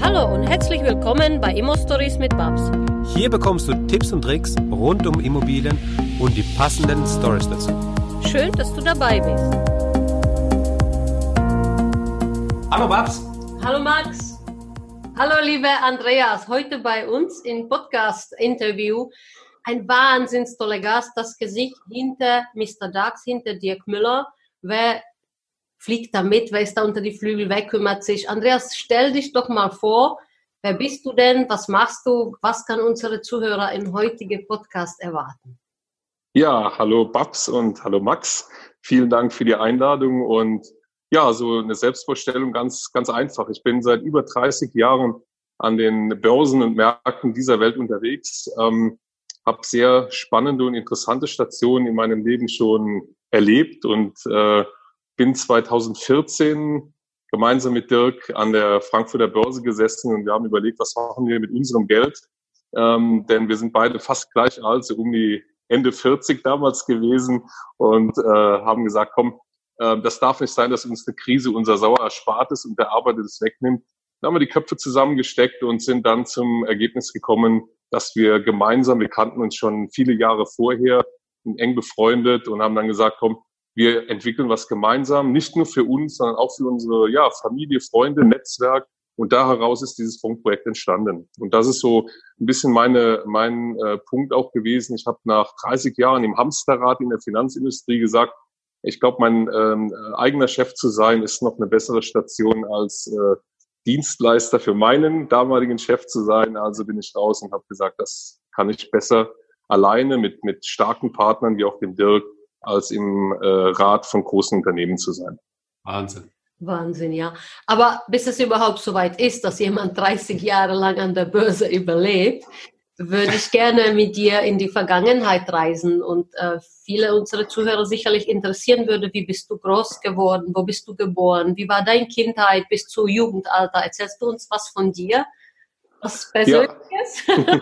Hallo und herzlich willkommen bei Immo Stories mit Babs. Hier bekommst du Tipps und Tricks rund um Immobilien und die passenden Stories dazu. Schön, dass du dabei bist. Hallo Babs. Hallo Max. Hallo liebe Andreas. Heute bei uns im Podcast-Interview ein wahnsinns toller Gast, das Gesicht hinter Mr. Dax, hinter Dirk Müller. Wer fliegt da mit, wer ist da unter die Flügel weg, kümmert sich. Andreas, stell dich doch mal vor, wer bist du denn, was machst du, was kann unsere Zuhörer im heutigen Podcast erwarten? Ja, hallo Babs und hallo Max. Vielen Dank für die Einladung und ja, so eine Selbstvorstellung ganz, ganz einfach. Ich bin seit über 30 Jahren an den Börsen und Märkten dieser Welt unterwegs, ähm, habe sehr spannende und interessante Stationen in meinem Leben schon erlebt und äh, bin 2014 gemeinsam mit Dirk an der Frankfurter Börse gesessen und wir haben überlegt, was machen wir mit unserem Geld? Ähm, denn wir sind beide fast gleich alt, so um die Ende 40 damals gewesen und äh, haben gesagt, komm, äh, das darf nicht sein, dass uns eine Krise unser sauer Erspartes und der Arbeiter wegnimmt. Dann haben wir die Köpfe zusammengesteckt und sind dann zum Ergebnis gekommen, dass wir gemeinsam, wir kannten uns schon viele Jahre vorher, eng befreundet und haben dann gesagt, komm, wir entwickeln was gemeinsam, nicht nur für uns, sondern auch für unsere ja, Familie, Freunde, Netzwerk. Und da heraus ist dieses Funkprojekt entstanden. Und das ist so ein bisschen meine, mein äh, Punkt auch gewesen. Ich habe nach 30 Jahren im Hamsterrad in der Finanzindustrie gesagt, ich glaube, mein ähm, eigener Chef zu sein, ist noch eine bessere Station als äh, Dienstleister für meinen damaligen Chef zu sein. Also bin ich raus und habe gesagt, das kann ich besser alleine mit, mit starken Partnern wie auch dem Dirk als im äh, Rat von großen Unternehmen zu sein. Wahnsinn. Wahnsinn, ja. Aber bis es überhaupt so weit ist, dass jemand 30 Jahre lang an der Börse überlebt, würde ich gerne mit dir in die Vergangenheit reisen und äh, viele unserer Zuhörer sicherlich interessieren würde, wie bist du groß geworden, wo bist du geboren, wie war deine Kindheit bis zu Jugendalter? Erzählst du uns was von dir? Was Persönliches? Ja.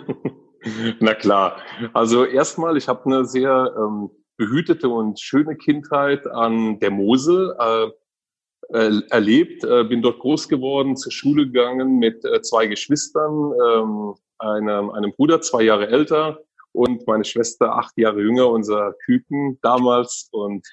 Na klar. Also erstmal, ich habe eine sehr ähm, behütete und schöne Kindheit an der Mosel äh, äh, erlebt, äh, bin dort groß geworden, zur Schule gegangen mit äh, zwei Geschwistern, ähm, einem, einem Bruder zwei Jahre älter und meine Schwester acht Jahre jünger, unser Küken damals und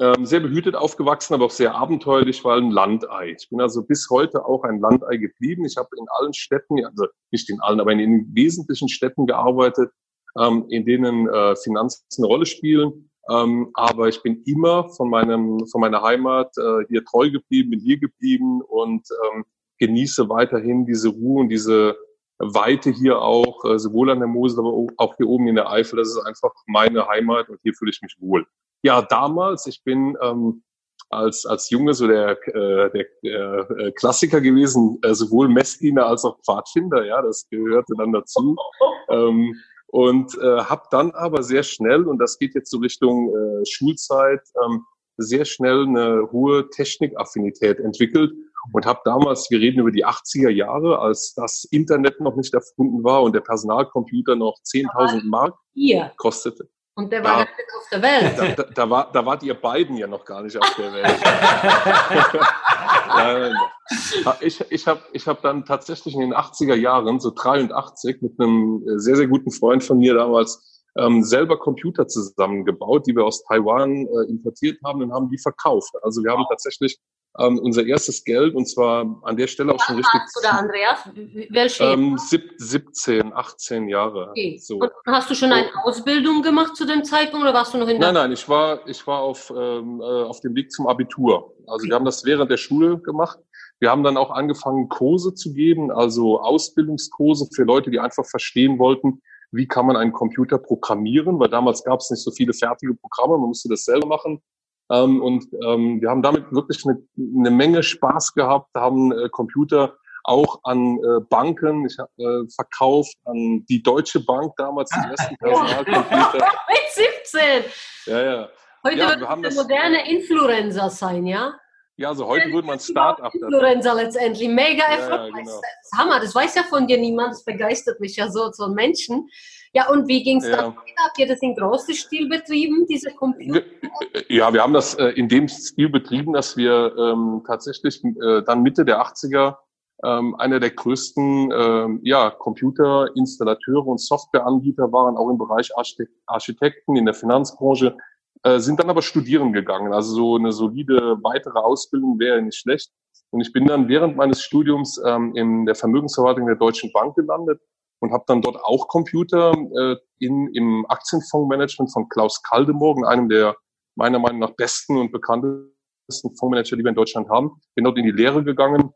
ähm, sehr behütet aufgewachsen, aber auch sehr abenteuerlich, weil ein Landei. Ich bin also bis heute auch ein Landei geblieben. Ich habe in allen Städten, also nicht in allen, aber in den wesentlichen Städten gearbeitet, ähm, in denen äh, Finanzen eine Rolle spielen. Ähm, aber ich bin immer von meinem, von meiner Heimat äh, hier treu geblieben, bin hier geblieben und ähm, genieße weiterhin diese Ruhe und diese Weite hier auch, äh, sowohl an der Mosel, aber auch hier oben in der Eifel. Das ist einfach meine Heimat und hier fühle ich mich wohl. Ja, damals, ich bin ähm, als, als Junge so der, äh, der äh, Klassiker gewesen, äh, sowohl Messdiener als auch Pfadfinder, ja, das gehörte dann dazu. Ähm, und äh, habe dann aber sehr schnell, und das geht jetzt so Richtung äh, Schulzeit, ähm, sehr schnell eine hohe Technikaffinität entwickelt und habe damals, wir reden über die 80er Jahre, als das Internet noch nicht erfunden war und der Personalcomputer noch 10.000 Mark kostete. Und der war Ja. gar nicht auf der Welt. Da, da, da, war, da wart ihr beiden ja noch gar nicht auf der Welt. Ich, ich habe ich hab dann tatsächlich in den 80er Jahren, so 83, mit einem sehr, sehr guten Freund von mir damals ähm, selber Computer zusammengebaut, die wir aus Taiwan äh, importiert haben und haben die verkauft. Also wir haben tatsächlich ähm, unser erstes Geld und zwar an der Stelle auch schon richtig Oder Andreas, welche? ähm, sieb, 17, 18 Jahre. okay. So. Und hast du schon eine Ausbildung gemacht zu dem Zeitpunkt oder warst du noch in der Nein, nein, ich war, ich war auf, ähm, äh, auf dem Weg zum Abitur. Also wir haben das während der Schule gemacht. Wir haben dann auch angefangen, Kurse zu geben, also Ausbildungskurse für Leute, die einfach verstehen wollten, wie kann man einen Computer programmieren, weil damals gab es nicht so viele fertige Programme, man musste das selber machen. Ähm, und ähm, wir haben damit wirklich eine, eine Menge Spaß gehabt, haben äh, Computer auch an äh, Banken, ich habe äh, verkauft an die Deutsche Bank damals, die ersten Personalcomputer. Mit 17! Ja, ja. Heute Ja, wird wir das- moderne Influencer sein, ja? Ja, also heute würde man Start-up. Influencer letztendlich. Mega Ja, ja, erfolgreich. genau. Das ist Hammer, das weiß ja von dir niemand, das begeistert mich ja so, so Menschen. Ja, und wie ging es Ja. dann weiter? Habt ihr das in großem Stil betrieben, diese Computer? Ja, wir haben das äh, in dem Stil betrieben, dass wir ähm, tatsächlich äh, dann Mitte der 80er ähm, einer der größten ähm, ja, Computerinstallateure und Softwareanbieter waren, auch im Bereich Architekten, in der Finanzbranche, äh, sind dann aber studieren gegangen. Also so eine solide weitere Ausbildung wäre nicht schlecht. Und ich bin dann während meines Studiums ähm, in der Vermögensverwaltung der Deutschen Bank gelandet und habe dann dort auch Computer äh, in, im Aktienfondsmanagement von Klaus Kaldemorgen, einem der meiner Meinung nach besten und bekanntesten Fondsmanager, die wir in Deutschland haben. Bin dort in die Lehre gegangen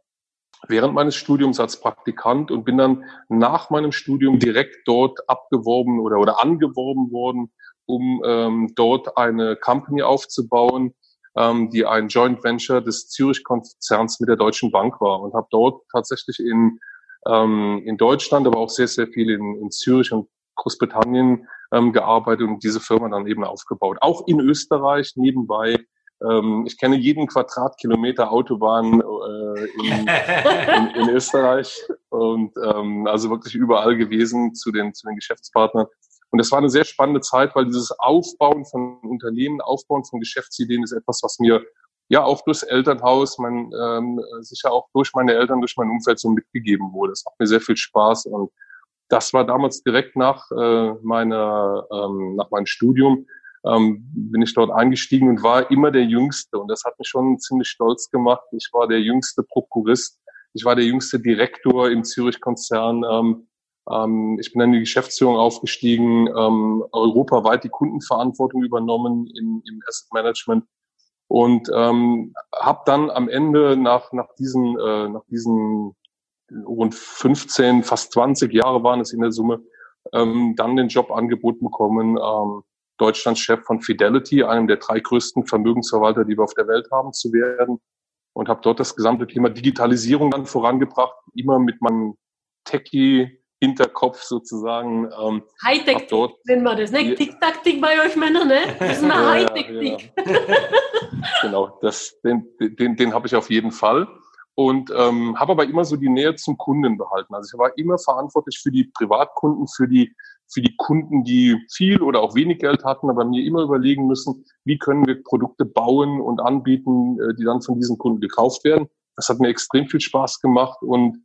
während meines Studiums als Praktikant und bin dann nach meinem Studium direkt dort abgeworben oder, oder angeworben worden, um ähm, dort eine Company aufzubauen, ähm, die ein Joint Venture des Zürich-Konzerns mit der Deutschen Bank war und habe dort tatsächlich in, ähm, in Deutschland, aber auch sehr, sehr viel in, in Zürich und Großbritannien ähm, gearbeitet und diese Firma dann eben aufgebaut. Auch in Österreich nebenbei ähm, ich kenne jeden Quadratkilometer Autobahn äh, in, in, in, Österreich und ähm, also wirklich überall gewesen zu den, zu den Geschäftspartnern. Und es war eine sehr spannende Zeit, weil dieses Aufbauen von Unternehmen, Aufbauen von Geschäftsideen ist etwas, was mir ja auch durchs Elternhaus, mein, ähm, sicher auch durch meine Eltern, durch mein Umfeld so mitgegeben wurde. Es macht mir sehr viel Spaß und das war damals direkt nach äh, meiner ähm, nach meinem Studium ähm, bin ich dort eingestiegen und war immer der Jüngste. Und das hat mich schon ziemlich stolz gemacht. Ich war der jüngste Prokurist. Ich war der jüngste Direktor im Zürich-Konzern. Ähm, ähm, ich bin dann in die Geschäftsführung aufgestiegen, ähm, europaweit die Kundenverantwortung übernommen im, im Asset Management und ähm, habe dann am Ende nach nach diesen äh, nach diesen rund 15, fast 20 Jahre waren es in der Summe, ähm, dann den Job angeboten bekommen, ähm, Deutschlands Chef von Fidelity, einem der drei größten Vermögensverwalter, die wir auf der Welt haben, zu werden. Und habe dort das gesamte Thema Digitalisierung dann vorangebracht, immer mit meinem Techie-Hinterkopf sozusagen. Ähm, Hightech, nennen wir das, ne? Tick-Tack-Tick bei euch Männer, ne? Das ist mal ja, Hightech-Tick. Ja. genau, das, den, den, den habe ich auf jeden Fall und ähm, habe aber immer so die Nähe zum Kunden behalten. Also ich war immer verantwortlich für die Privatkunden, für die für die Kunden, die viel oder auch wenig Geld hatten, aber mir immer überlegen müssen, wie können wir Produkte bauen und anbieten, äh, die dann von diesen Kunden gekauft werden. Das hat mir extrem viel Spaß gemacht und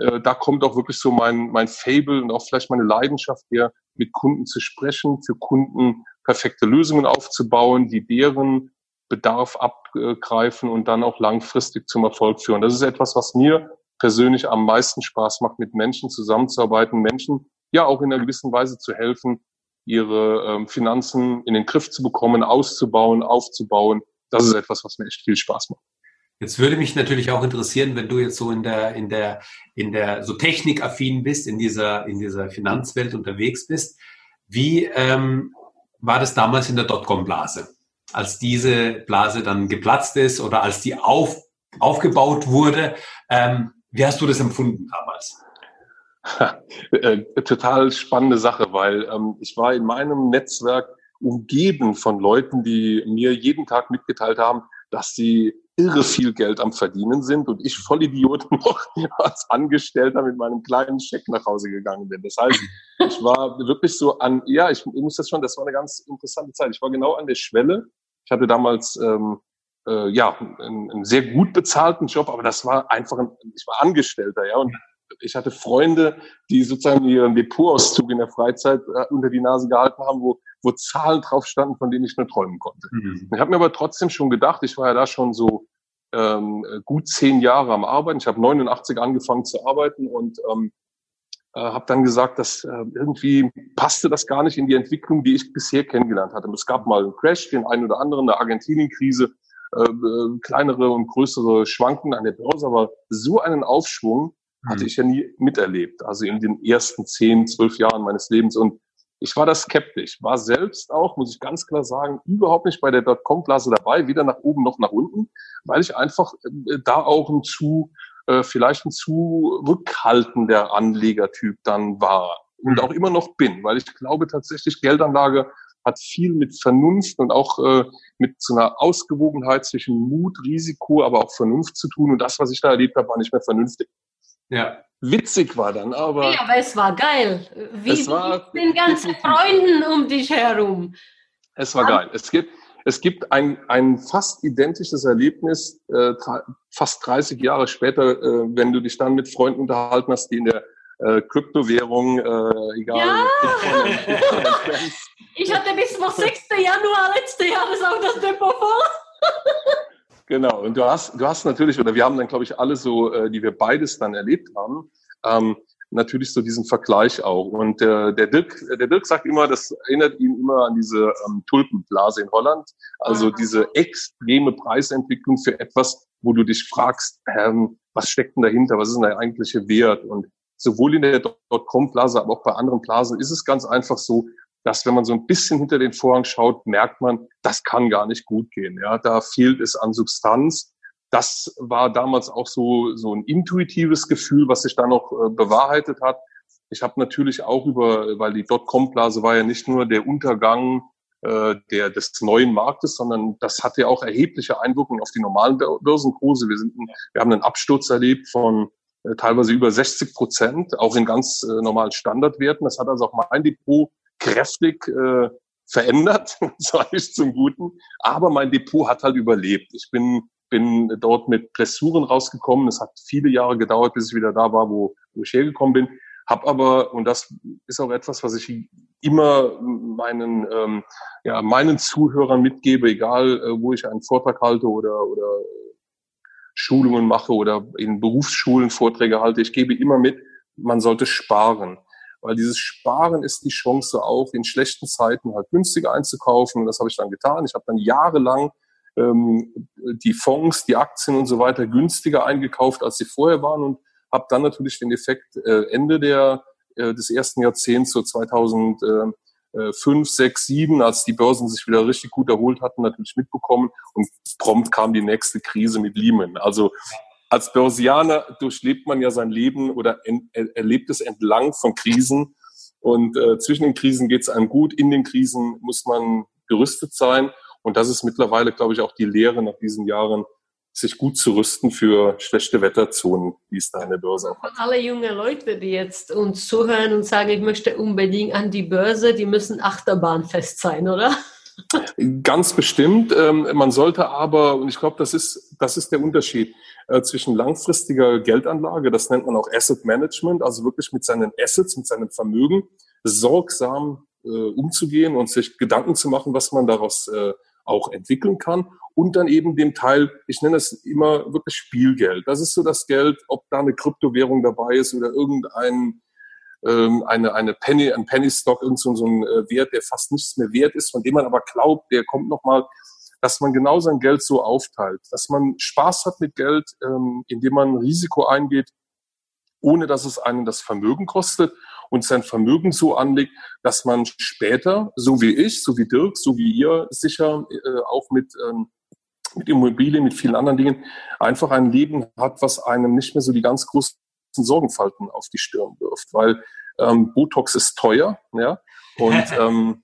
äh, da kommt auch wirklich so mein, mein Fable und auch vielleicht meine Leidenschaft her, mit Kunden zu sprechen, für Kunden perfekte Lösungen aufzubauen, die deren Bedarf abgreifen und dann auch langfristig zum Erfolg führen. Das ist etwas, was mir persönlich am meisten Spaß macht, mit Menschen zusammenzuarbeiten, Menschen ja auch in einer gewissen Weise zu helfen, ihre ähm, Finanzen in den Griff zu bekommen, auszubauen, aufzubauen. Das ist etwas, was mir echt viel Spaß macht. Jetzt würde mich natürlich auch interessieren, wenn du jetzt so in der, in der, in der, so technikaffin bist, in dieser, in dieser Finanzwelt unterwegs bist. Wie ähm, war das damals in der Dotcom-Blase? Als diese Blase dann geplatzt ist oder als die auf, aufgebaut wurde, ähm, wie hast du das empfunden damals? Äh, total spannende Sache, weil ähm, ich war in meinem Netzwerk umgeben von Leuten, die mir jeden Tag mitgeteilt haben, dass sie irre viel Geld am Verdienen sind und ich Vollidiot noch als Angestellter mit meinem kleinen Scheck nach Hause gegangen bin. Das heißt, ich war wirklich so an, ja, ich, ich muss das schon, das war eine ganz interessante Zeit. Ich war genau an der Schwelle. Ich hatte damals ähm, äh, ja einen, einen sehr gut bezahlten Job, aber das war einfach ein, ich war Angestellter, ja, und ich hatte Freunde, die sozusagen ihren Depotauszug in der Freizeit äh, unter die Nase gehalten haben, wo, wo Zahlen drauf standen, von denen ich nur träumen konnte. Mhm. Ich habe mir aber trotzdem schon gedacht, ich war ja da schon so ähm, gut zehn Jahre am Arbeiten. Ich habe 89 angefangen zu arbeiten und ähm, äh, habe dann gesagt, dass äh, irgendwie passte das gar nicht in die Entwicklung, die ich bisher kennengelernt hatte. Es gab mal einen Crash, den einen oder anderen, eine Argentinien-Krise, äh, äh, kleinere und größere Schwanken an der Börse, aber so einen Aufschwung hatte mhm. ich ja nie miterlebt. Also in den ersten zehn, zwölf Jahren meines Lebens. Und ich war da skeptisch, war selbst auch, muss ich ganz klar sagen, überhaupt nicht bei der Dotcom-Blase dabei, weder nach oben noch nach unten, weil ich einfach äh, da auch ein zu, äh, vielleicht ein zu rückhaltender Anlegertyp dann war und mhm. auch immer noch bin, weil ich glaube tatsächlich, Geldanlage hat viel mit Vernunft und auch äh, mit so einer Ausgewogenheit zwischen Mut, Risiko, aber auch Vernunft zu tun. Und das, was ich da erlebt habe, war nicht mehr vernünftig. Ja. Witzig war dann, aber. Ja, aber es war geil. Wie, es war, mit den ganzen Freunden um dich herum. Es war geil. Es gibt, Es gibt ein, ein fast identisches Erlebnis, äh, fast 30 Jahre später, äh, wenn du dich dann mit Freunden unterhalten hast, die in der äh, Kryptowährung, äh, egal. Ja. ich hatte bis zum 6. Januar letztes Jahr das auch das Depot voll. Genau, und du hast, du hast natürlich, oder wir haben dann, glaube ich, alle so, äh, die wir beides dann erlebt haben, ähm, natürlich so diesen Vergleich auch. Und äh, der Dirk, der Dirk sagt immer, das erinnert ihn immer an diese ähm, Tulpenblase in Holland. Also diese extreme Preisentwicklung für etwas, wo du dich fragst, ähm, was steckt denn dahinter? Was ist denn der eigentliche Wert? Und sowohl in der Dotcom-Blase, aber auch bei anderen Blasen ist es ganz einfach so, dass wenn man so ein bisschen hinter den Vorhang schaut, merkt man, das kann gar nicht gut gehen. Ja, da fehlt es an Substanz das war damals auch so, so ein intuitives Gefühl, was sich da noch äh, bewahrheitet hat. Ich habe natürlich auch über, weil die Dotcom-Blase war ja nicht nur der Untergang äh, der, des neuen Marktes, sondern das hatte ja auch erhebliche Einwirkungen auf die normalen Börsenkurse. Wir, sind, wir haben einen Absturz erlebt von äh, teilweise über 60 Prozent, auch in ganz äh, normalen Standardwerten. Das hat also auch mein Depot kräftig äh, verändert, sage ich zum Guten. Aber mein Depot hat halt überlebt. Ich bin bin dort mit Blessuren rausgekommen. Es hat viele Jahre gedauert, bis ich wieder da war, wo, wo ich hergekommen bin. Hab aber, und das ist auch etwas, was ich immer meinen, ähm, ja, meinen Zuhörern mitgebe, egal äh, wo ich einen Vortrag halte oder, oder Schulungen mache oder in Berufsschulen Vorträge halte, ich gebe immer mit, man sollte sparen. Weil dieses Sparen ist die Chance auch in schlechten Zeiten halt günstiger einzukaufen. Und das habe ich dann getan. Ich habe dann jahrelang ähm, die Fonds, die Aktien und so weiter günstiger eingekauft, als sie vorher waren und habe dann natürlich den Effekt äh, Ende der, äh, des ersten Jahrzehnts, so 2005, 6, 7, als die Börsen sich wieder richtig gut erholt hatten, natürlich mitbekommen und prompt kam die nächste Krise mit Lehman. Also als Börsianer durchlebt man ja sein Leben oder erlebt es entlang von Krisen und äh, zwischen den Krisen geht es einem gut, in den Krisen muss man gerüstet sein und das ist mittlerweile, glaube ich, auch die Lehre nach diesen Jahren, sich gut zu rüsten für schlechte Wetterzonen, wie es da in der Börse auch hat. Alle junge Leute, die jetzt uns zuhören und sagen, ich möchte unbedingt an die Börse, die müssen achterbahnfest sein, oder? Ganz bestimmt. Ähm, man sollte aber, und ich glaube, das ist, das ist der Unterschied äh, zwischen langfristiger Geldanlage, das nennt man auch Asset Management, also wirklich mit seinen Assets, mit seinem Vermögen sorgsam äh, umzugehen und sich Gedanken zu machen, was man daraus äh, auch entwickeln kann. Und dann eben dem Teil, ich nenne es immer wirklich Spielgeld. Das ist so das Geld, ob da eine Kryptowährung dabei ist oder irgendein ähm, eine, eine Penny, ein Penny Stock, irgend so, so ein äh, Wert, der fast nichts mehr wert ist, von dem man aber glaubt, der kommt nochmal, dass man genau sein Geld so aufteilt, dass man Spaß hat mit Geld, ähm, indem man Risiko eingeht, ohne dass es einen das Vermögen kostet und sein Vermögen so anlegt, dass man später, so wie ich, so wie Dirk, so wie ihr, sicher äh, auch mit, ähm, mit Immobilien, mit vielen anderen Dingen, einfach ein Leben hat, was einem nicht mehr so die ganz großen Sorgenfalten auf die Stirn wirft, weil ähm, Botox ist teuer, ja, und ähm,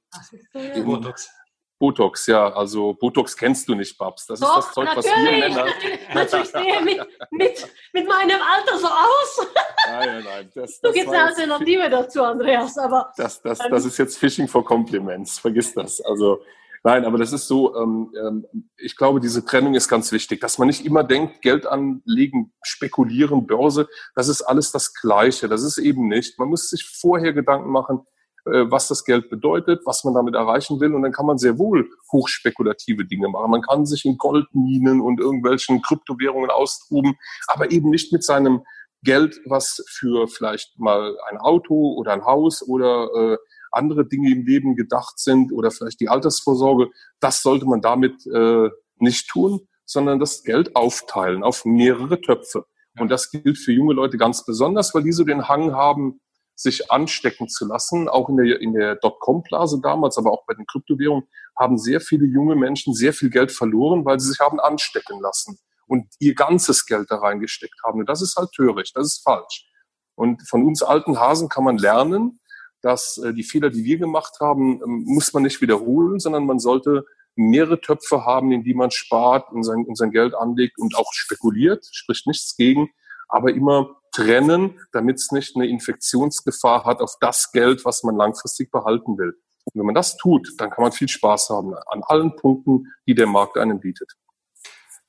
Botox. Botox, ja, also Botox kennst du nicht, Babs. Das Doch, ist das Zeug, was wir Männer. Natürlich, sehe mit, mit, mit meinem Alter so aus. Nein, nein, nein. Das, du gibst eine Alternative dazu, Andreas, aber. Das, das, ähm, das ist jetzt Fishing for Compliments, vergiss das. Also, nein, aber das ist so, ähm, ähm, ich glaube, diese Trennung ist ganz wichtig, dass man nicht immer denkt, Geld anlegen, spekulieren, Börse, das ist alles das Gleiche. Das ist eben nicht. Man muss sich vorher Gedanken machen, äh, was das Geld bedeutet, was man damit erreichen will. Und dann kann man sehr wohl hochspekulative Dinge machen. Man kann sich in Goldminen und irgendwelchen Kryptowährungen austoben, aber eben nicht mit seinem Geld, was für vielleicht mal ein Auto oder ein Haus oder äh, andere Dinge im Leben gedacht sind oder vielleicht die Altersvorsorge. Das sollte man damit äh, nicht tun, sondern das Geld aufteilen auf mehrere Töpfe. Und das gilt für junge Leute ganz besonders, weil die so den Hang haben, sich anstecken zu lassen. Auch in der, in der Dotcom-Blase damals, aber auch bei den Kryptowährungen haben sehr viele junge Menschen sehr viel Geld verloren, weil sie sich haben anstecken lassen und ihr ganzes Geld da reingesteckt haben. Und das ist halt töricht, das ist falsch. Und von uns alten Hasen kann man lernen, dass äh, die Fehler, die wir gemacht haben, ähm, muss man nicht wiederholen, sondern man sollte mehrere Töpfe haben, in die man spart und sein, und sein Geld anlegt und auch spekuliert, spricht nichts gegen, aber immer trennen, damit es nicht eine Infektionsgefahr hat auf das Geld, was man langfristig behalten will. Und wenn man das tut, dann kann man viel Spaß haben an allen Punkten, die der Markt einem bietet.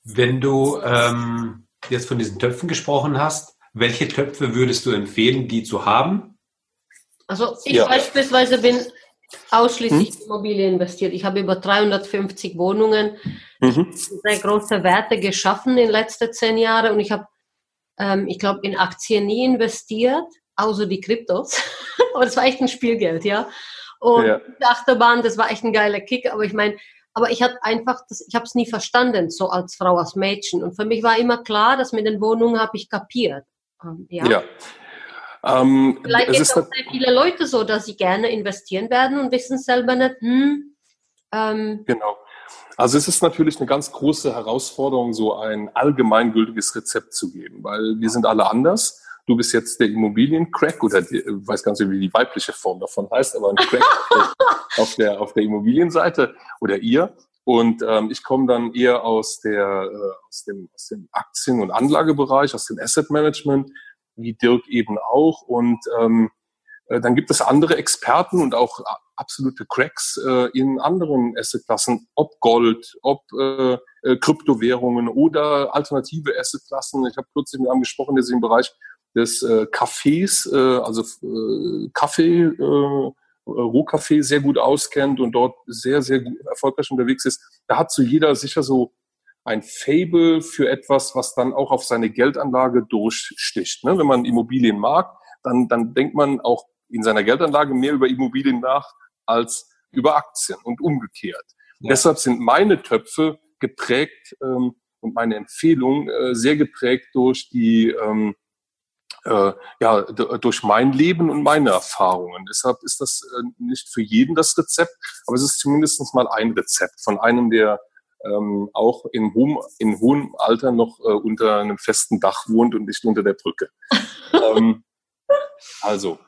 Wenn du ähm, jetzt von diesen Töpfen gesprochen hast, welche Töpfe würdest du empfehlen, die zu haben? Also ich ja. beispielsweise bin ausschließlich hm? Immobilien investiert. Ich habe über 350 Wohnungen, mhm. sehr große Werte geschaffen in den letzten zehn Jahren und ich habe, ähm, ich glaube, in Aktien nie investiert, außer die Kryptos. aber das war echt ein Spielgeld, ja. Und ja. die Achterbahn, das war echt ein geiler Kick, aber ich meine, aber ich hatte einfach, das, ich habe es nie verstanden, so als Frau, als Mädchen. Und für mich war immer klar, dass mit den Wohnungen habe ich kapiert. Ähm, ja. ja. Ähm, Vielleicht geht es auch sehr viele Leute so, dass sie gerne investieren werden und wissen selber nicht, hm, ähm, Genau. Also es ist natürlich eine ganz große Herausforderung, so ein allgemeingültiges Rezept zu geben, weil wir sind alle anders. Du bist jetzt der Immobiliencrack oder die, ich weiß gar nicht, wie die weibliche Form davon heißt, aber ein Crack auf der, auf der Immobilienseite oder ihr. Und ähm, ich komme dann eher aus, der, äh, aus, dem, aus dem Aktien- und Anlagebereich, aus dem Asset Management, wie Dirk eben auch. Und ähm, äh, dann gibt es andere Experten und auch absolute Cracks äh, in anderen Assetklassen, ob Gold, ob äh, äh, Kryptowährungen oder alternative Assetklassen. Ich habe kürzlich mit einem gesprochen, der sich im Bereich des äh, Kaffees, äh, also äh, Kaffee, äh, Rohkaffee sehr gut auskennt und dort sehr, sehr erfolgreich unterwegs ist. Da hat so jeder sicher so ein Fable für etwas, was dann auch auf seine Geldanlage durchsticht. Ne? Wenn man Immobilien mag, dann, dann denkt man auch in seiner Geldanlage mehr über Immobilien nach als über Aktien und umgekehrt. Ja. Deshalb sind meine Töpfe geprägt ähm, und meine Empfehlungen äh, sehr geprägt durch die ähm, äh, ja, durch mein Leben und meine Erfahrungen. Deshalb ist das äh, nicht für jeden das Rezept, aber es ist zumindest mal ein Rezept von einem, der ähm, auch in hohem, in hohem Alter noch äh, unter einem festen Dach wohnt und nicht unter der Brücke. ähm, also,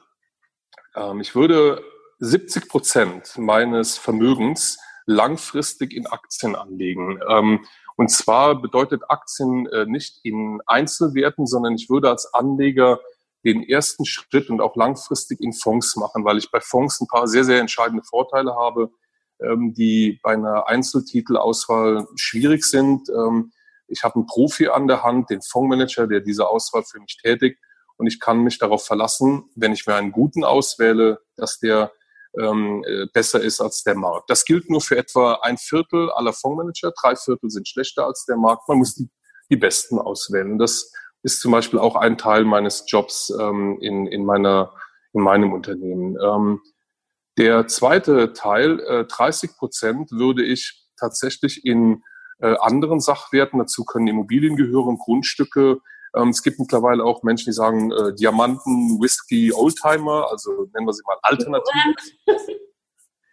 ähm, ich würde 70 Prozent meines Vermögens langfristig in Aktien anlegen. Ähm, und zwar bedeutet Aktien äh, nicht in Einzelwerten, sondern ich würde als Anleger den ersten Schritt und auch langfristig in Fonds machen, weil ich bei Fonds ein paar sehr, sehr entscheidende Vorteile habe, die bei einer Einzeltitelauswahl schwierig sind. Ähm, ich habe einen Profi an der Hand, den Fondsmanager, der diese Auswahl für mich tätigt. Und ich kann mich darauf verlassen, wenn ich mir einen guten auswähle, dass der ähm, äh, besser ist als der Markt. Das gilt nur für etwa ein Viertel aller Fondsmanager. Drei Viertel sind schlechter als der Markt. Man muss die, die Besten auswählen. Das ist zum Beispiel auch ein Teil meines Jobs ähm, in, in, meiner, in meinem Unternehmen. Der zweite Teil, äh, 30 Prozent, würde ich tatsächlich in äh, anderen Sachwerten, dazu können Immobilien gehören, Grundstücke, ähm, es gibt mittlerweile auch Menschen, die sagen äh, Diamanten, Whisky, Oldtimer, also nennen wir sie mal alternativ.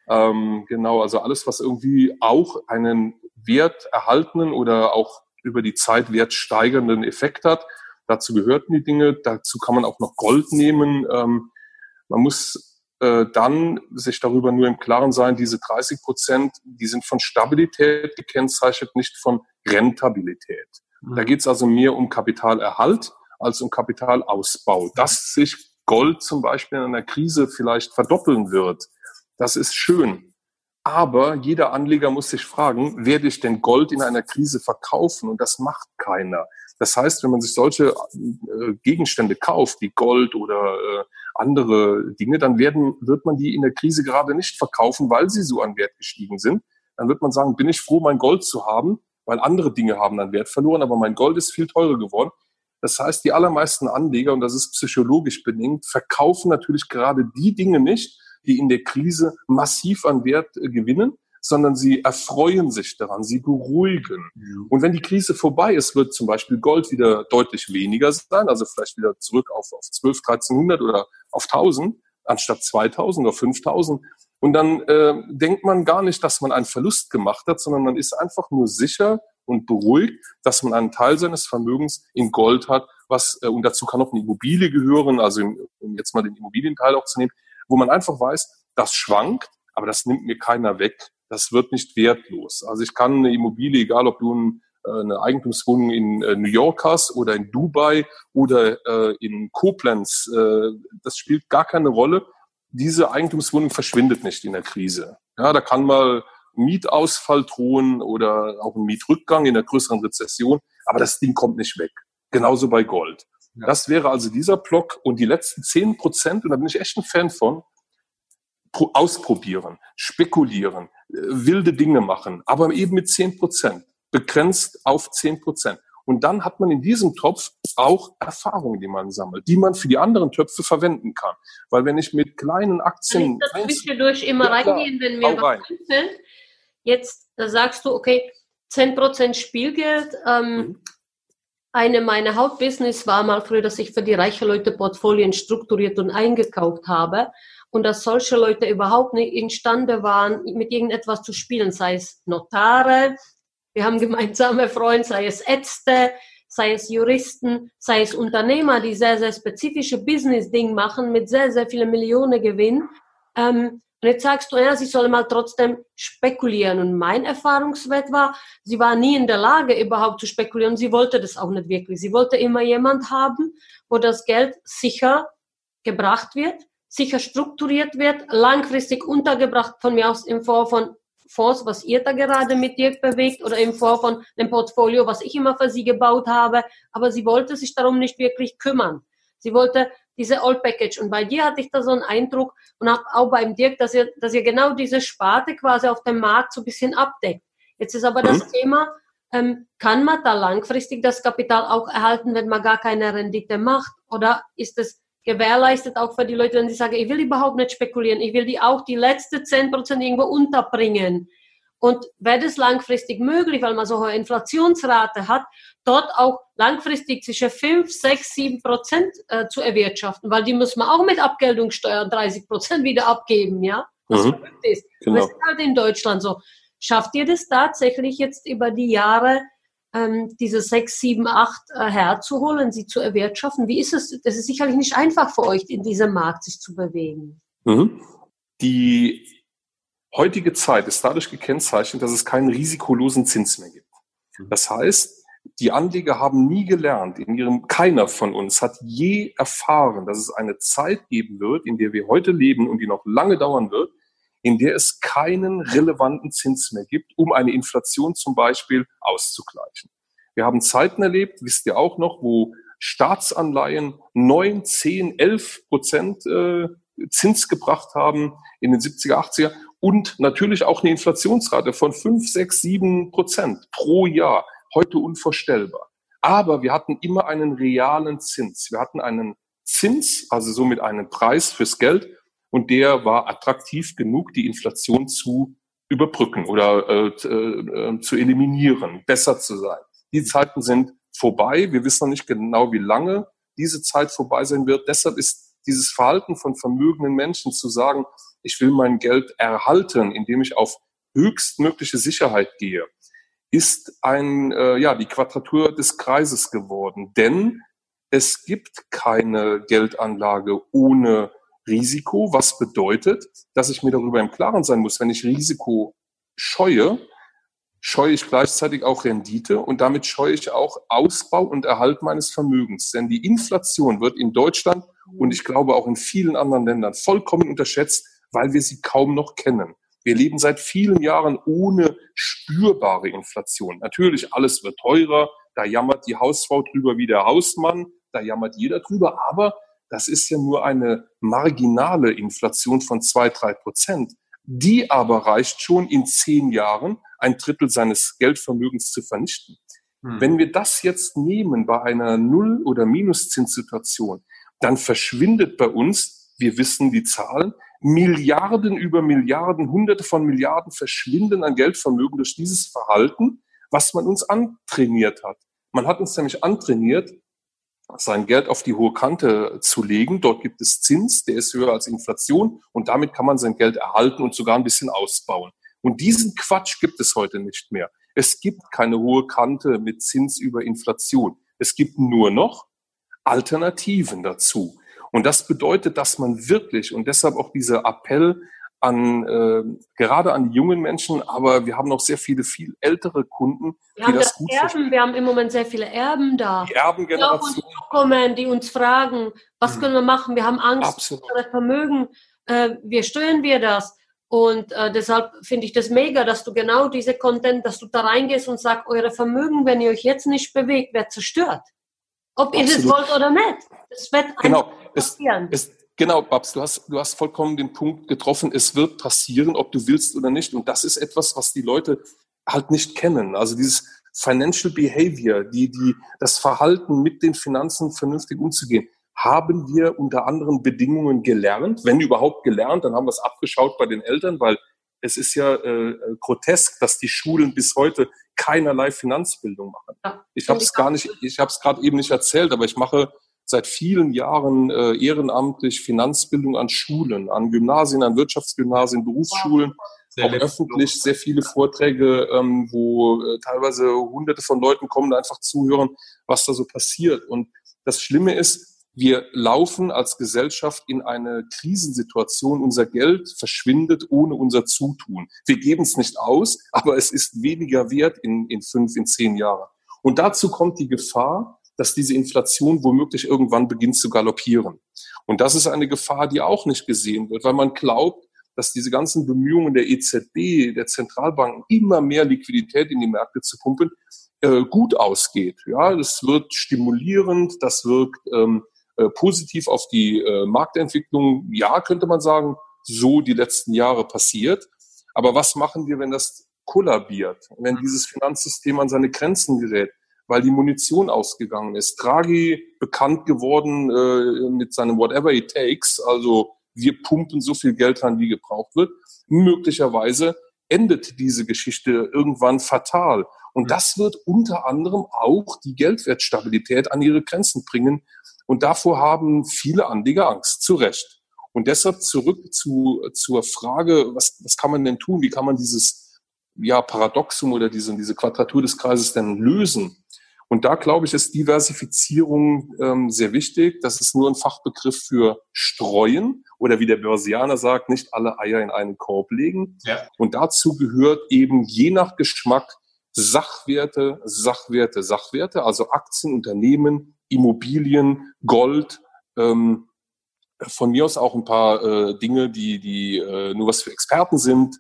ähm, genau, also alles, was irgendwie auch einen Wert erhaltenen oder auch über die Zeit wertsteigernden Effekt hat. Dazu gehörten die Dinge. Dazu kann man auch noch Gold nehmen. Ähm, man muss äh, dann sich darüber nur im Klaren sein, diese 30 Prozent, die sind von Stabilität gekennzeichnet, nicht von Rentabilität. Da mhm. geht es also mehr um Kapitalerhalt als um Kapitalausbau. Dass sich Gold zum Beispiel in einer Krise vielleicht verdoppeln wird, das ist schön. Aber jeder Anleger muss sich fragen, werde ich denn Gold in einer Krise verkaufen? Und das macht keiner. Das heißt, wenn man sich solche äh, Gegenstände kauft, wie Gold oder äh, andere Dinge, dann werden, wird man die in der Krise gerade nicht verkaufen, weil sie so an Wert gestiegen sind. Dann wird man sagen, bin ich froh, mein Gold zu haben, weil andere Dinge haben dann Wert verloren, aber mein Gold ist viel teurer geworden. Das heißt, die allermeisten Anleger, und das ist psychologisch bedingt, verkaufen natürlich gerade die Dinge nicht, die in der Krise massiv an Wert äh, gewinnen, sondern sie erfreuen sich daran, sie beruhigen. Mhm. Und wenn die Krise vorbei ist, wird zum Beispiel Gold wieder deutlich weniger sein, also vielleicht wieder zurück auf, auf 12, 1300 oder auf 1000 anstatt 2000 oder 5000. Und dann äh, denkt man gar nicht, dass man einen Verlust gemacht hat, sondern man ist einfach nur sicher und beruhigt, dass man einen Teil seines Vermögens in Gold hat, was, äh, und dazu kann auch eine Immobilie gehören, also um jetzt mal den Immobilienteil auch zu nehmen, wo man einfach weiß, das schwankt, aber das nimmt mir keiner weg. Das wird nicht wertlos. Also ich kann eine Immobilie, egal ob du ein, äh, eine Eigentumswohnung in äh, New York hast oder in Dubai oder äh, in Koblenz, äh, das spielt gar keine Rolle diese Eigentumswohnung verschwindet nicht in der Krise. Ja, da kann mal Mietausfall drohen oder auch ein Mietrückgang in der größeren Rezession, aber das Ding kommt nicht weg. Genauso bei Gold. Ja. Das wäre also dieser Block und die letzten zehn Prozent, und da bin ich echt ein Fan von, ausprobieren, spekulieren, wilde Dinge machen, aber eben mit zehn Prozent, begrenzt auf zehn Prozent. Und dann hat man in diesem Topf auch Erfahrungen, die man sammelt, die man für die anderen Töpfe verwenden kann. Weil wenn ich mit kleinen Aktien... Kann ich zwischendurch immer ja, reingehen, wenn mir was rein. einfällt? Jetzt sagst du, okay, 10% Spielgeld. Ähm, mhm. Eine meiner Hauptbusiness war mal früher, dass ich für die reichen Leute Portfolien strukturiert und eingekauft habe und dass solche Leute überhaupt nicht imstande waren, mit irgendetwas zu spielen, sei es Notare, wir haben gemeinsame Freunde, sei es Ärzte, sei es Juristen, sei es Unternehmer, die sehr, sehr spezifische Business-Ding machen mit sehr, sehr vielen Millionen Gewinn. Ähm, und jetzt sagst du, ja, sie soll mal trotzdem spekulieren. Und mein Erfahrungswert war, sie war nie in der Lage, überhaupt zu spekulieren. Sie wollte das auch nicht wirklich. Sie wollte immer jemand haben, wo das Geld sicher gebracht wird, sicher strukturiert wird, langfristig untergebracht von mir aus in Form von Fonds, was ihr da gerade mit dir bewegt oder in Form von einem Portfolio, was ich immer für sie gebaut habe. Aber sie wollte sich darum nicht wirklich kümmern. Sie wollte diese Old Package. Und bei dir hatte ich da so einen Eindruck und auch beim Dirk, dass ihr, dass ihr genau diese Sparte quasi auf dem Markt so ein bisschen abdeckt. Jetzt ist aber mhm. das Thema, ähm, kann man da langfristig das Kapital auch erhalten, wenn man gar keine Rendite macht? Oder ist es gewährleistet auch für die Leute, wenn sie sagen, ich will überhaupt nicht spekulieren, ich will die auch die letzte 10% irgendwo unterbringen. Und wäre das langfristig möglich, weil man so hohe Inflationsrate hat, dort auch langfristig zwischen 5, 6, 7 Prozent äh, zu erwirtschaften, weil die muss man auch mit Abgeltungssteuer 30 Prozent wieder abgeben, ja? Was mhm. ist. Genau. Das ist halt in Deutschland so. Schafft ihr das tatsächlich jetzt über die Jahre ähm, diese sechs, sieben, acht äh, herzuholen, sie zu erwirtschaften? Wie ist es? Das ist sicherlich nicht einfach für euch, in diesem Markt sich zu bewegen. Mhm. Die heutige Zeit ist dadurch gekennzeichnet, dass es keinen risikolosen Zins mehr gibt. Mhm. Das heißt, die Anleger haben nie gelernt, in ihrem, keiner von uns hat je erfahren, dass es eine Zeit geben wird, in der wir heute leben und die noch lange dauern wird, in der es keinen relevanten Zins mehr gibt, um eine Inflation zum Beispiel auszugleichen. Wir haben Zeiten erlebt, wisst ihr auch noch, wo Staatsanleihen neun, zehn, elf Prozent äh, Zins gebracht haben in den 70er, 80er und natürlich auch eine Inflationsrate von fünf, sechs, sieben Prozent pro Jahr. Heute unvorstellbar. Aber wir hatten immer einen realen Zins. Wir hatten einen Zins, also somit einen Preis fürs Geld, und der war attraktiv genug, die Inflation zu überbrücken oder äh, äh, zu eliminieren, besser zu sein. Die Zeiten sind vorbei. Wir wissen noch nicht genau, wie lange diese Zeit vorbei sein wird. Deshalb ist dieses Verhalten von vermögenden Menschen zu sagen, ich will mein Geld erhalten, indem ich auf höchstmögliche Sicherheit gehe, ist ein, äh, ja, die Quadratur des Kreises geworden. Denn es gibt keine Geldanlage ohne Risiko, was bedeutet, dass ich mir darüber im Klaren sein muss, wenn ich Risiko scheue, scheue ich gleichzeitig auch Rendite und damit scheue ich auch Ausbau und Erhalt meines Vermögens. Denn die Inflation wird in Deutschland und ich glaube auch in vielen anderen Ländern vollkommen unterschätzt, weil wir sie kaum noch kennen. Wir leben seit vielen Jahren ohne spürbare Inflation. Natürlich, alles wird teurer, da jammert die Hausfrau drüber wie der Hausmann, da jammert jeder drüber, aber das ist ja nur eine marginale Inflation von zwei, drei Prozent. Die aber reicht schon in zehn Jahren, ein Drittel seines Geldvermögens zu vernichten. Hm. Wenn wir das jetzt nehmen bei einer Null- oder Minuszinssituation, dann verschwindet bei uns, wir wissen die Zahlen, Milliarden über Milliarden, Hunderte von Milliarden verschwinden an Geldvermögen durch dieses Verhalten, was man uns antrainiert hat. Man hat uns nämlich antrainiert, sein Geld auf die hohe Kante zu legen. Dort gibt es Zins, der ist höher als Inflation und damit kann man sein Geld erhalten und sogar ein bisschen ausbauen. Und diesen Quatsch gibt es heute nicht mehr. Es gibt keine hohe Kante mit Zins über Inflation. Es gibt nur noch Alternativen dazu. Und das bedeutet, dass man wirklich, und deshalb auch dieser Appell an äh, gerade an jungen Menschen, aber wir haben noch sehr viele viel ältere Kunden, wir die haben das, das gut Erben, verstehen. Wir haben im Moment sehr viele Erben da, die Erbengeneration, die, kommen, die uns fragen, was mhm. können wir machen? Wir haben Angst, Absolut. das Vermögen äh, wie steuern wir das? Und äh, deshalb finde ich das mega, dass du genau diese Content, dass du da reingehst und sagst, eure Vermögen, wenn ihr euch jetzt nicht bewegt, wird zerstört. Ob Absolut. ihr das wollt oder nicht. Das wird genau. passieren. Es, es, genau, Babs, du hast, du hast vollkommen den Punkt getroffen. Es wird passieren, ob du willst oder nicht. Und das ist etwas, was die Leute halt nicht kennen. Also dieses Financial Behavior, die, die, das Verhalten mit den Finanzen vernünftig umzugehen haben wir unter anderen Bedingungen gelernt. Wenn überhaupt gelernt, dann haben wir es abgeschaut bei den Eltern, weil es ist ja äh, grotesk, dass die Schulen bis heute keinerlei Finanzbildung machen. Ja, ich habe es gar nicht, ich habe es gerade eben nicht erzählt, aber ich mache seit vielen Jahren äh, ehrenamtlich Finanzbildung an Schulen, an Gymnasien, an Wirtschaftsgymnasien, Berufsschulen, sehr auch öffentlich sehr viele Vorträge, ähm, wo äh, teilweise Hunderte von Leuten kommen, einfach zuhören, was da so passiert. Und das Schlimme ist, wir laufen als Gesellschaft in eine Krisensituation. Unser Geld verschwindet ohne unser Zutun. Wir geben es nicht aus, aber es ist weniger wert in, in fünf, in zehn Jahren. Und dazu kommt die Gefahr, dass diese Inflation womöglich irgendwann beginnt zu galoppieren. Und das ist eine Gefahr, die auch nicht gesehen wird, weil man glaubt, dass diese ganzen Bemühungen der EZB, der Zentralbanken, immer mehr Liquidität in die Märkte zu pumpen, äh, gut ausgeht. Ja, das wird stimulierend, das wirkt ähm, äh, positiv auf die äh, Marktentwicklung, ja, könnte man sagen, so die letzten Jahre passiert. Aber was machen wir, wenn das kollabiert, wenn dieses Finanzsystem an seine Grenzen gerät, weil die Munition ausgegangen ist? Draghi bekannt geworden äh, mit seinem Whatever it takes, also wir pumpen so viel Geld rein, wie gebraucht wird. Möglicherweise endet diese Geschichte irgendwann fatal. Und das wird unter anderem auch die Geldwertstabilität an ihre Grenzen bringen, und davor haben viele Anleger Angst, zu Recht. Und deshalb zurück zu, zur Frage, was, was kann man denn tun? Wie kann man dieses ja, Paradoxum oder diese, diese Quadratur des Kreises denn lösen? Und da glaube ich, ist Diversifizierung ähm, sehr wichtig. Das ist nur ein Fachbegriff für Streuen oder wie der Börsianer sagt, nicht alle Eier in einen Korb legen. Ja. Und dazu gehört eben je nach Geschmack Sachwerte, Sachwerte, Sachwerte, also Aktien, Unternehmen, Immobilien, Gold, ähm, von mir aus auch ein paar äh, Dinge, die, die äh, nur was für Experten sind,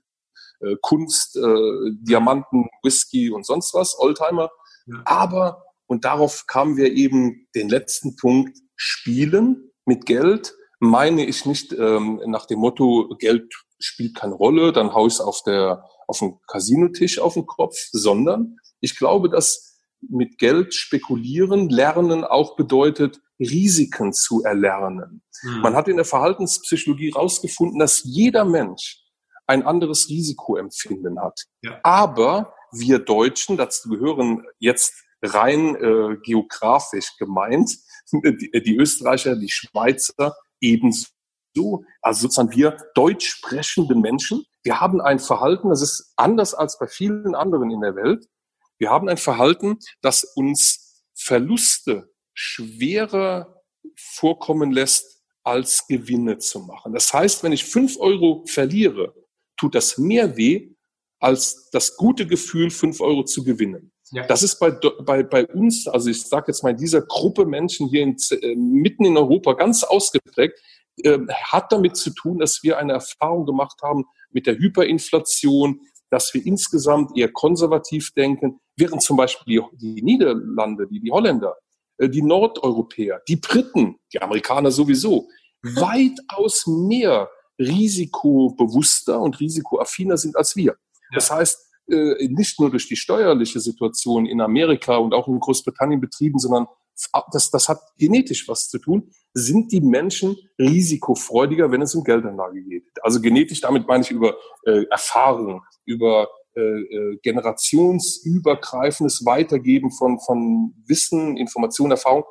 äh, Kunst, äh, Diamanten, Whisky und sonst was, Oldtimer. Ja. Aber, und darauf kamen wir eben den letzten Punkt, Spielen mit Geld meine ich nicht ähm, nach dem Motto, Geld spielt keine Rolle, dann hau ich es auf, der, auf dem Casinotisch auf den Kopf, sondern ich glaube, dass mit Geld spekulieren, lernen auch bedeutet, Risiken zu erlernen. Mhm. Man hat in der Verhaltenspsychologie herausgefunden, dass jeder Mensch ein anderes Risikoempfinden hat. Ja. Aber wir Deutschen, dazu gehören jetzt rein äh, geografisch gemeint, die, die Österreicher, die Schweizer ebenso. Also sozusagen wir deutsch sprechenden Menschen, wir haben ein Verhalten, das ist anders als bei vielen anderen in der Welt. Wir haben ein Verhalten, das uns Verluste schwerer vorkommen lässt, als Gewinne zu machen. Das heißt, wenn ich fünf Euro verliere, tut das mehr weh, als das gute Gefühl, fünf Euro zu gewinnen. Ja. Das ist bei, bei, bei uns, also ich sage jetzt mal in dieser Gruppe Menschen hier in, äh, mitten in Europa ganz ausgeprägt, äh, hat damit zu tun, dass wir eine Erfahrung gemacht haben mit der Hyperinflation, dass wir insgesamt eher konservativ denken, während zum Beispiel die, die Niederlande, die, die Holländer, äh, die Nordeuropäer, die Briten, die Amerikaner sowieso, weitaus mehr risikobewusster und risikoaffiner sind als wir. Das heißt, äh, nicht nur durch die steuerliche Situation in Amerika und auch in Großbritannien betrieben, sondern das, das hat genetisch was zu tun, sind die Menschen risikofreudiger, wenn es um Geldanlage geht. Also genetisch, damit meine ich über äh, Erfahrung, über äh, äh, generationsübergreifendes Weitergeben von, von Wissen, Information, Erfahrung.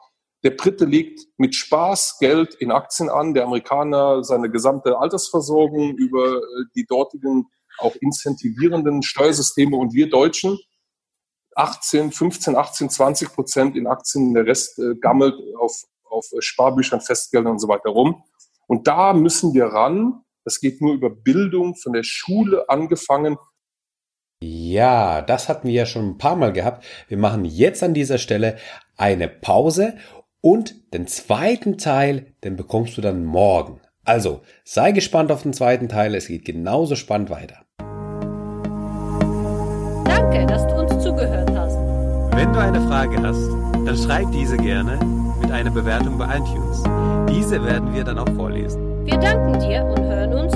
Der Brite legt mit Spaß Geld in Aktien an, der Amerikaner seine gesamte Altersversorgung über äh, die dortigen auch incentivierenden Steuersysteme und wir Deutschen 18, 15, 18, 20 Prozent in Aktien, der Rest äh, gammelt auf, auf Sparbüchern, Festgeldern und so weiter rum. Und da müssen wir ran. Das geht nur über Bildung von der Schule angefangen. Ja, das hatten wir ja schon ein paar Mal gehabt. Wir machen jetzt an dieser Stelle eine Pause und den zweiten Teil, den bekommst du dann morgen. Also, sei gespannt auf den zweiten Teil, es geht genauso spannend weiter. Danke, dass du uns zugehört hast. Wenn du eine Frage hast, dann schreib diese gerne mit einer Bewertung bei iTunes. Diese werden wir dann auch vorlesen. Wir danken dir und hören uns